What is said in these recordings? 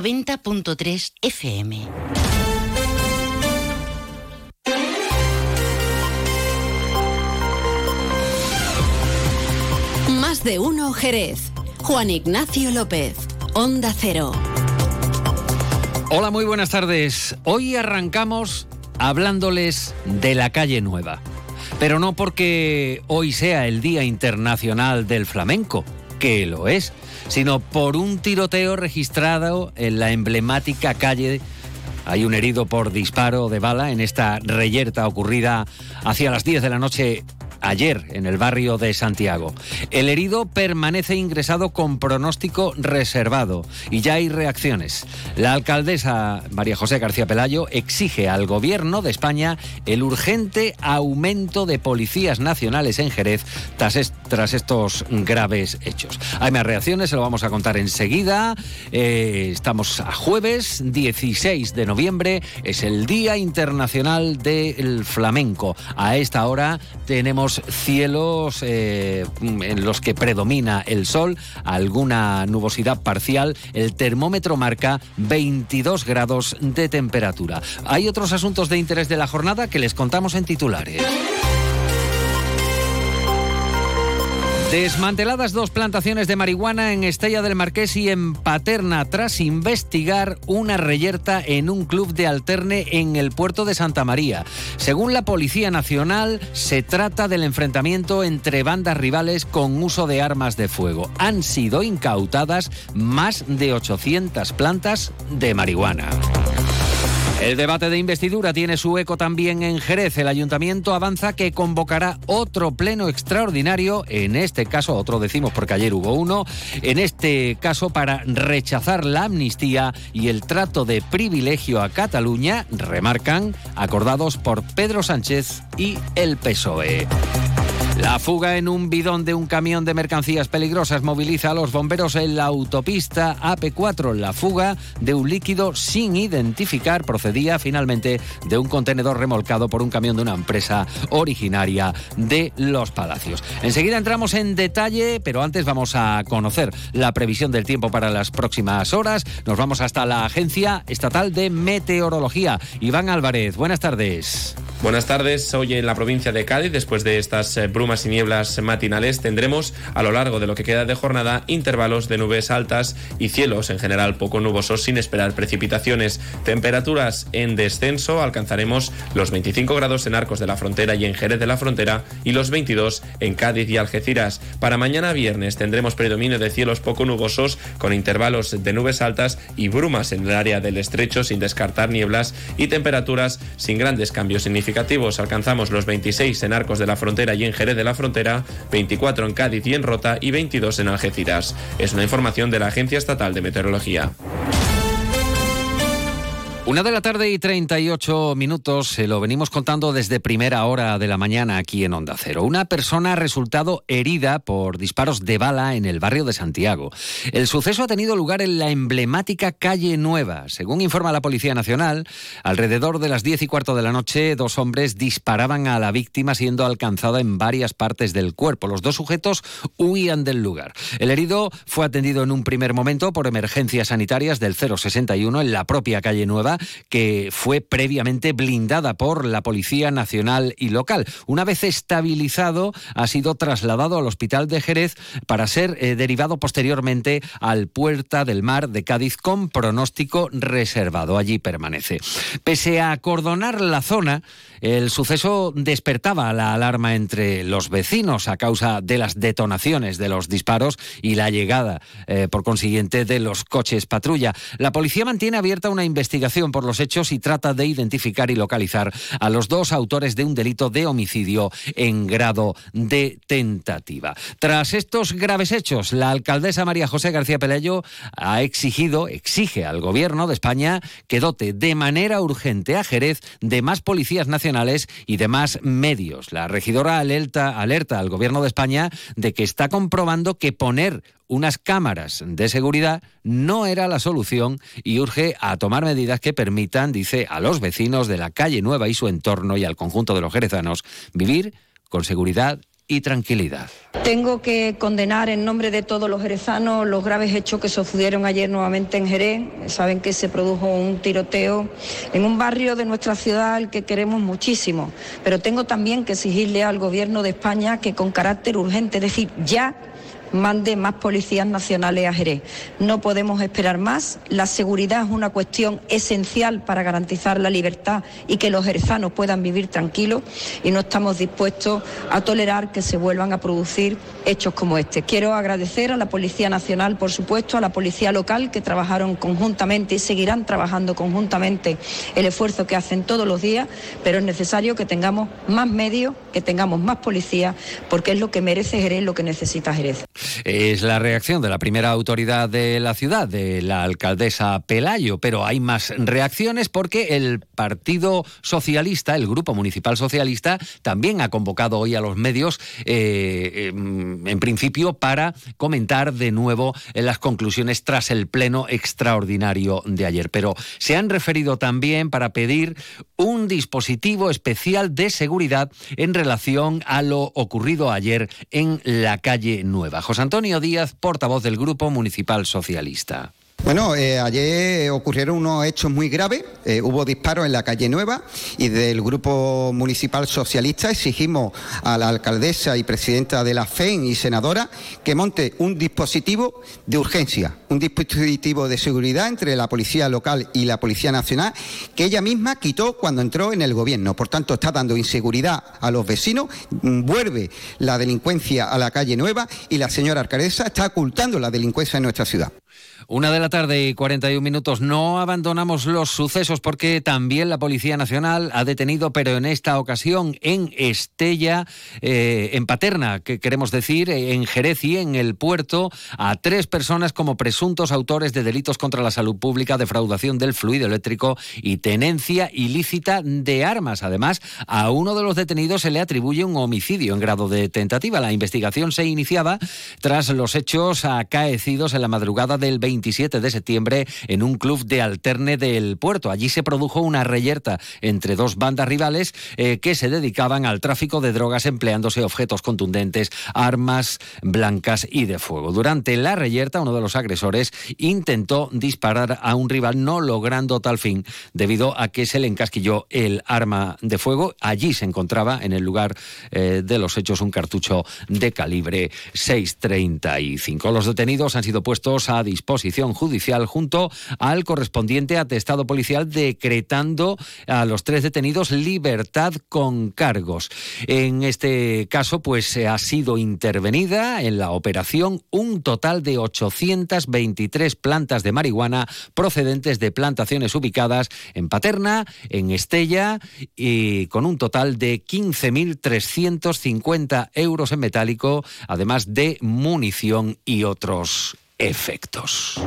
90.3 FM. Más de uno Jerez. Juan Ignacio López, Onda Cero. Hola, muy buenas tardes. Hoy arrancamos hablándoles de la calle nueva. Pero no porque hoy sea el Día Internacional del Flamenco, que lo es, sino por un tiroteo registrado en la emblemática calle. Hay un herido por disparo de bala en esta reyerta ocurrida hacia las 10 de la noche ayer en el barrio de Santiago. El herido permanece ingresado con pronóstico reservado y ya hay reacciones. La alcaldesa María José García Pelayo exige al gobierno de España el urgente aumento de policías nacionales en Jerez tras, estos graves hechos. Hay más reacciones, se lo vamos a contar enseguida. Eh, estamos a jueves 16 de noviembre, es el Día Internacional del Flamenco. A esta hora tenemos cielos eh, en los que predomina el sol, alguna nubosidad parcial. El termómetro marca 22 grados de temperatura. Hay otros asuntos de interés de la jornada que les contamos en titulares. Desmanteladas dos plantaciones de marihuana en Estella del Marqués y en Paterna tras investigar una reyerta en un club de alterne en el puerto de Santa María. Según la Policía Nacional, se trata del enfrentamiento entre bandas rivales con uso de armas de fuego. Han sido incautadas más de 800 plantas de marihuana. El debate de investidura tiene su eco también en Jerez. El ayuntamiento avanza que convocará otro pleno extraordinario, en este caso otro decimos porque ayer hubo uno, en este caso para rechazar la amnistía y el trato de privilegio a Cataluña, remarcan, acordados por Pedro Sánchez y el PSOE. La fuga en un bidón de un camión de mercancías peligrosas moviliza a los bomberos en la autopista AP4. La fuga de un líquido sin identificar procedía finalmente de un contenedor remolcado por un camión de una empresa originaria de Los Palacios. Enseguida entramos en detalle, pero antes vamos a conocer la previsión del tiempo para las próximas horas. Nos vamos hasta la Agencia Estatal de Meteorología. Iván Álvarez, buenas tardes. Buenas tardes. Hoy en la provincia de Cádiz, después de estas eh, brumas y nieblas matinales, tendremos a lo largo de lo que queda de jornada intervalos de nubes altas y cielos en general poco nubosos sin esperar precipitaciones. Temperaturas en descenso, alcanzaremos los 25 grados en Arcos de la Frontera y en Jerez de la Frontera y los 22 en Cádiz y Algeciras. Para mañana viernes tendremos predominio de cielos poco nubosos con intervalos de nubes altas y brumas en el área del estrecho sin descartar nieblas y temperaturas sin grandes cambios significativos Alcanzamos los 26 en Arcos de la Frontera y en Jerez de la Frontera, 24 en Cádiz y en Rota y 22 en Algeciras. Es una información de la Agencia Estatal de Meteorología. Una de la tarde y 38 minutos, se lo venimos contando desde primera hora de la mañana aquí en Onda Cero. Una persona ha resultado herida por disparos de bala en el barrio de Santiago. El suceso ha tenido lugar en la emblemática calle Nueva. Según informa la Policía Nacional, alrededor de las 10 y cuarto de la noche, dos hombres disparaban a la víctima siendo alcanzada en varias partes del cuerpo. Los dos sujetos huían del lugar. El herido fue atendido en un primer momento por emergencias sanitarias del 061 en la propia calle Nueva que fue previamente blindada por la Policía Nacional y local. Una vez estabilizado, ha sido trasladado al Hospital de Jerez para ser eh, derivado posteriormente al Puerta del Mar de Cádiz con pronóstico reservado. Allí permanece. Pese a acordonar la zona, el suceso despertaba la alarma entre los vecinos a causa de las detonaciones de los disparos y la llegada, eh, por consiguiente, de los coches patrulla. La policía mantiene abierta una investigación por los hechos y trata de identificar y localizar a los dos autores de un delito de homicidio en grado de tentativa. Tras estos graves hechos, la alcaldesa María José García Pelayo ha exigido, exige al gobierno de España que dote de manera urgente a Jerez de más policías nacionales y demás medios. La regidora alerta, alerta al Gobierno de España de que está comprobando que poner unas cámaras de seguridad no era la solución y urge a tomar medidas que permitan, dice, a los vecinos de la calle Nueva y su entorno y al conjunto de los jerezanos vivir con seguridad y tranquilidad. Tengo que condenar en nombre de todos los jerezanos los graves hechos que sucedieron ayer nuevamente en Jerez. Saben que se produjo un tiroteo en un barrio de nuestra ciudad al que queremos muchísimo, pero tengo también que exigirle al Gobierno de España que con carácter urgente, es decir, ya mande más policías nacionales a Jerez. No podemos esperar más. La seguridad es una cuestión esencial para garantizar la libertad y que los jerezanos puedan vivir tranquilos y no estamos dispuestos a tolerar que se vuelvan a producir hechos como este. Quiero agradecer a la Policía Nacional, por supuesto, a la Policía Local que trabajaron conjuntamente y seguirán trabajando conjuntamente el esfuerzo que hacen todos los días, pero es necesario que tengamos más medios, que tengamos más policías, porque es lo que merece Jerez, lo que necesita Jerez. Es la reacción de la primera autoridad de la ciudad, de la alcaldesa Pelayo, pero hay más reacciones porque el Partido Socialista, el Grupo Municipal Socialista, también ha convocado hoy a los medios, eh, em, en principio, para comentar de nuevo las conclusiones tras el pleno extraordinario de ayer. Pero se han referido también para pedir un dispositivo especial de seguridad en relación a lo ocurrido ayer en la calle Nueva. José Antonio Díaz, portavoz del Grupo Municipal Socialista. Bueno, eh, ayer ocurrieron unos hechos muy graves. Eh, hubo disparos en la calle Nueva y del Grupo Municipal Socialista exigimos a la alcaldesa y presidenta de la FEN y senadora que monte un dispositivo de urgencia, un dispositivo de seguridad entre la Policía Local y la Policía Nacional que ella misma quitó cuando entró en el Gobierno. Por tanto, está dando inseguridad a los vecinos, vuelve la delincuencia a la calle Nueva y la señora alcaldesa está ocultando la delincuencia en nuestra ciudad. Una de la tarde y 41 minutos. No abandonamos los sucesos porque también la Policía Nacional ha detenido, pero en esta ocasión en Estella, eh, en Paterna, que queremos decir, en Jerez y en el puerto, a tres personas como presuntos autores de delitos contra la salud pública, defraudación del fluido eléctrico y tenencia ilícita de armas. Además, a uno de los detenidos se le atribuye un homicidio en grado de tentativa. La investigación se iniciaba tras los hechos acaecidos en la madrugada del 20 27 de septiembre en un club de alterne del puerto. Allí se produjo una reyerta entre dos bandas rivales eh, que se dedicaban al tráfico de drogas empleándose objetos contundentes, armas blancas y de fuego. Durante la reyerta, uno de los agresores intentó disparar a un rival, no logrando tal fin, debido a que se le encasquilló el arma de fuego. Allí se encontraba, en el lugar eh, de los hechos, un cartucho de calibre 6.35. Los detenidos han sido puestos a disposición judicial junto al correspondiente atestado policial decretando a los tres detenidos libertad con cargos. En este caso, pues ha sido intervenida en la operación un total de 823 plantas de marihuana procedentes de plantaciones ubicadas en Paterna, en Estella y con un total de 15.350 euros en metálico, además de munición y otros efectos.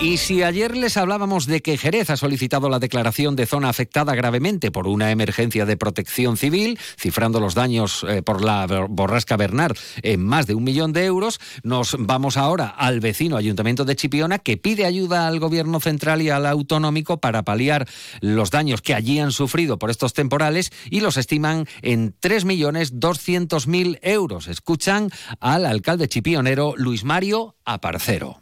Y si ayer les hablábamos de que Jerez ha solicitado la declaración de zona afectada gravemente por una emergencia de protección civil, cifrando los daños eh, por la borrasca Bernard en más de un millón de euros, nos vamos ahora al vecino ayuntamiento de Chipiona que pide ayuda al gobierno central y al autonómico para paliar los daños que allí han sufrido por estos temporales y los estiman en 3.200.000 euros. Escuchan al alcalde chipionero Luis Mario Aparcero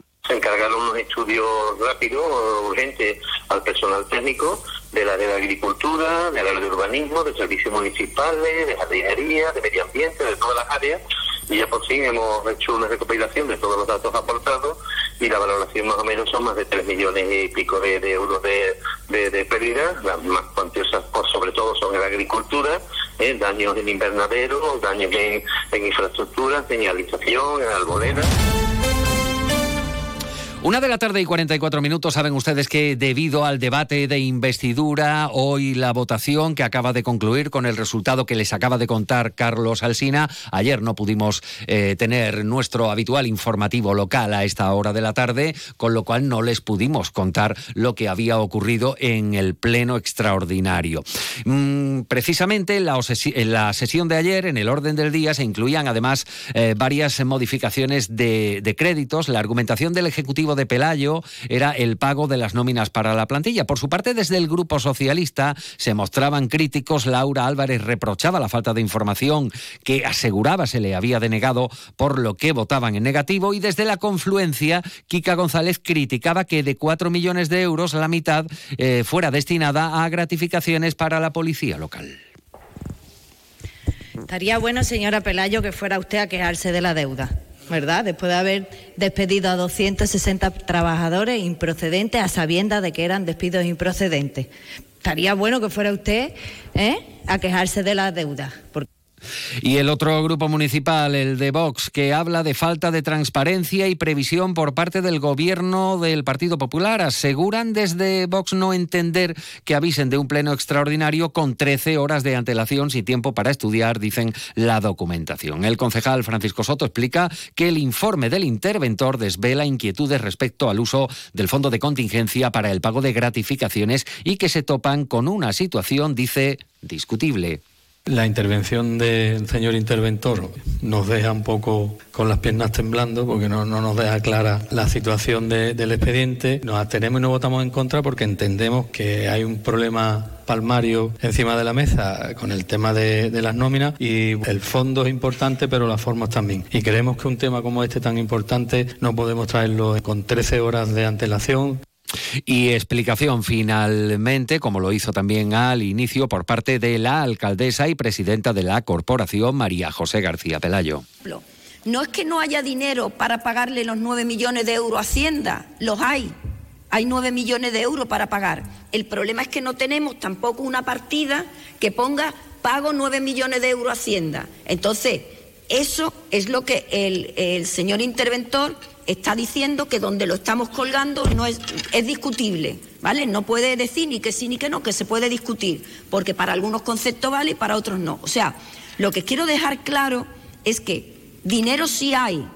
estudios rápidos, urgentes, al personal técnico de la de agricultura, de la de urbanismo, de servicios municipales, de jardinería, de medio ambiente, de todas las áreas, y ya por fin hemos hecho una recopilación de todos los datos aportados y la valoración más o menos son más de 3 millones y pico de, euros de, de, pérdidas, las más cuantiosas sobre todo son en la agricultura, ¿eh? daños en invernadero, daños en, en infraestructura, señalización, en albolera. Una de la tarde y 44 minutos. Saben ustedes que debido al debate de investidura, hoy la votación que acaba de concluir con el resultado que les acaba de contar Carlos Alsina, ayer no pudimos eh, tener nuestro habitual informativo local a esta hora de la tarde, con lo cual no les pudimos contar lo que había ocurrido en el pleno extraordinario. Mm, precisamente en la, sesión de ayer, en el orden del día, se incluían además eh, varias modificaciones de créditos. La argumentación del Ejecutivo de Pelayo era el pago de las nóminas para la plantilla. Por su parte, desde el Grupo Socialista se mostraban críticos. Laura Álvarez reprochaba la falta de información que aseguraba se le había denegado, por lo que votaban en negativo. Y desde la confluencia, Kika González criticaba que de 4 millones de euros la mitad eh, fuera destinada a gratificaciones para la policía local. Estaría bueno, señora Pelayo, que fuera usted a quejarse de la deuda. ¿Verdad? Después de haber despedido a 260 trabajadores improcedentes a sabiendas de que eran despidos improcedentes. Estaría bueno que fuera usted ¿eh? a quejarse de la deuda. Y el otro grupo municipal, el de Vox, que habla de falta de transparencia y previsión por parte del gobierno del Partido Popular. Aseguran desde Vox no entender que avisen de un pleno extraordinario con 13 horas de antelación sin tiempo para estudiar, dicen, la documentación. El concejal Francisco Soto explica que el informe del interventor desvela inquietudes respecto al uso del fondo de contingencia para el pago de gratificaciones y que se topan con una situación, dice, discutible. La intervención del señor interventor nos deja un poco con las piernas temblando porque no, nos deja clara la situación del expediente. Nos abstenemos y no votamos en contra porque entendemos que hay un problema palmario encima de la mesa con el tema de, de, las nóminas y el fondo es importante pero las formas también. Y creemos que un tema como este tan importante no podemos traerlo con 13 horas de antelación. Y explicación finalmente, como lo hizo también al inicio por parte de la alcaldesa y presidenta de la corporación, María José García Pelayo. No es que no haya dinero para pagarle los nueve millones de euros a Hacienda, los hay. Hay nueve millones de euros para pagar. El problema es que no tenemos tampoco una partida que ponga pago nueve millones de euros a Hacienda. Entonces, eso es lo que el, el señor interventor está diciendo que donde lo estamos colgando no es, es discutible, ¿vale? No puede decir ni que sí ni que no, que se puede discutir, porque para algunos conceptos vale y para otros no. O sea, lo que quiero dejar claro es que dinero sí hay,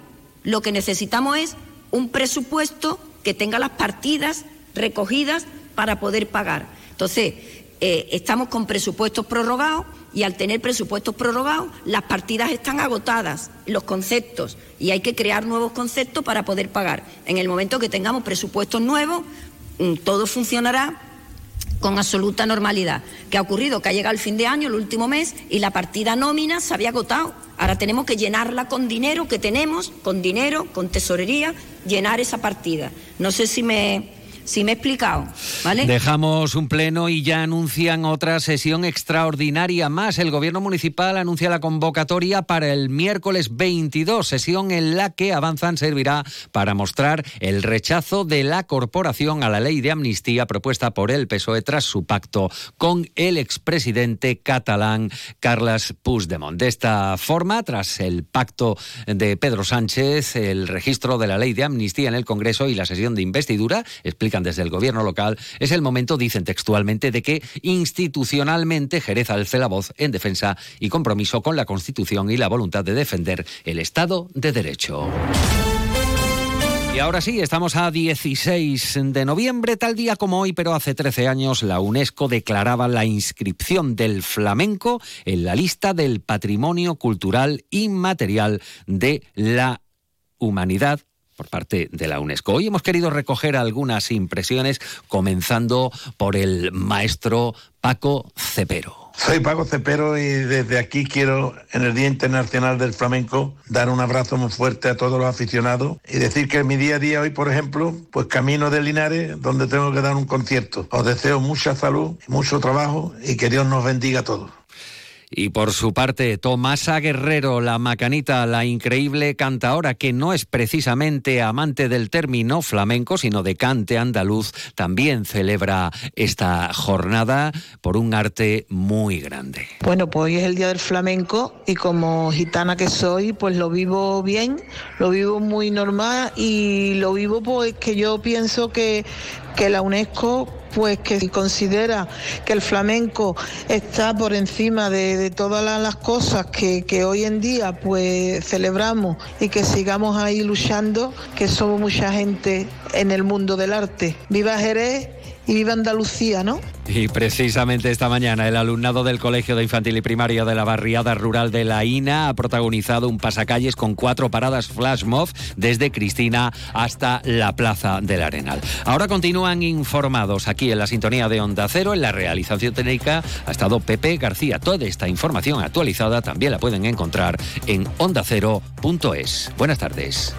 lo que necesitamos es un presupuesto que tenga las partidas recogidas para poder pagar. Entonces, eh, estamos con presupuestos prorrogados y al tener presupuestos prorrogados, las partidas están agotadas, los conceptos, y hay que crear nuevos conceptos para poder pagar. En el momento que tengamos presupuestos nuevos, mm, todo funcionará con absoluta normalidad. ¿Qué ha ocurrido? Que ha llegado el fin de año, el último mes, y la partida nómina se había agotado. Ahora tenemos que llenarla con dinero que tenemos, con dinero, con tesorería, llenar esa partida. No sé si me, Sí me he explicado, ¿vale? Dejamos un pleno y ya anuncian otra sesión extraordinaria más. El gobierno municipal anuncia la convocatoria para el miércoles 22, sesión en la que avanzan servirá para mostrar el rechazo de la corporación a la ley de amnistía propuesta por el PSOE tras su pacto con el expresidente catalán Carles Puigdemont. De esta forma, tras el pacto de Pedro Sánchez, el registro de la ley de amnistía en el Congreso y la sesión de investidura, explica desde el gobierno local, es el momento, dicen textualmente, de que institucionalmente Jerez alce la voz en defensa y compromiso con la Constitución y la voluntad de defender el Estado de Derecho. Y ahora sí, estamos a 16 de noviembre, tal día como hoy, pero hace 13 años la UNESCO declaraba la inscripción del flamenco en la lista del patrimonio cultural inmaterial de la humanidad por parte de la UNESCO. Hoy hemos querido recoger algunas impresiones, comenzando por el maestro Paco Cepero. Soy Paco Cepero y desde aquí quiero, en el Día Internacional del Flamenco, dar un abrazo muy fuerte a todos los aficionados y decir que en mi día a día hoy, por ejemplo, pues camino de Linares, donde tengo que dar un concierto. Os deseo mucha salud, mucho trabajo y que Dios nos bendiga a todos. Y por su parte, Tomasa Guerrero, la macanita, la increíble cantaora, que no es precisamente amante del término flamenco, sino de cante andaluz, también celebra esta jornada por un arte muy grande. Bueno, pues hoy es el Día del Flamenco y como gitana que soy, pues lo vivo bien, lo vivo muy normal y lo vivo pues que yo pienso que, que la UNESCO pues que considera que el flamenco está por encima de, todas las, cosas que, hoy en día pues celebramos y que sigamos ahí luchando, que somos mucha gente en el mundo del arte. Viva Jerez y viva Andalucía, ¿no? Y precisamente esta mañana el alumnado del Colegio de Infantil y Primaria de la barriada rural de La Ina ha protagonizado un pasacalles con cuatro paradas flash mob desde Cristina hasta la Plaza del Arenal. Ahora continúan informados aquí en la sintonía de Onda Cero, en la realización técnica ha estado Pepe García. Toda esta información actualizada también la pueden encontrar en ondacero.es. Buenas tardes.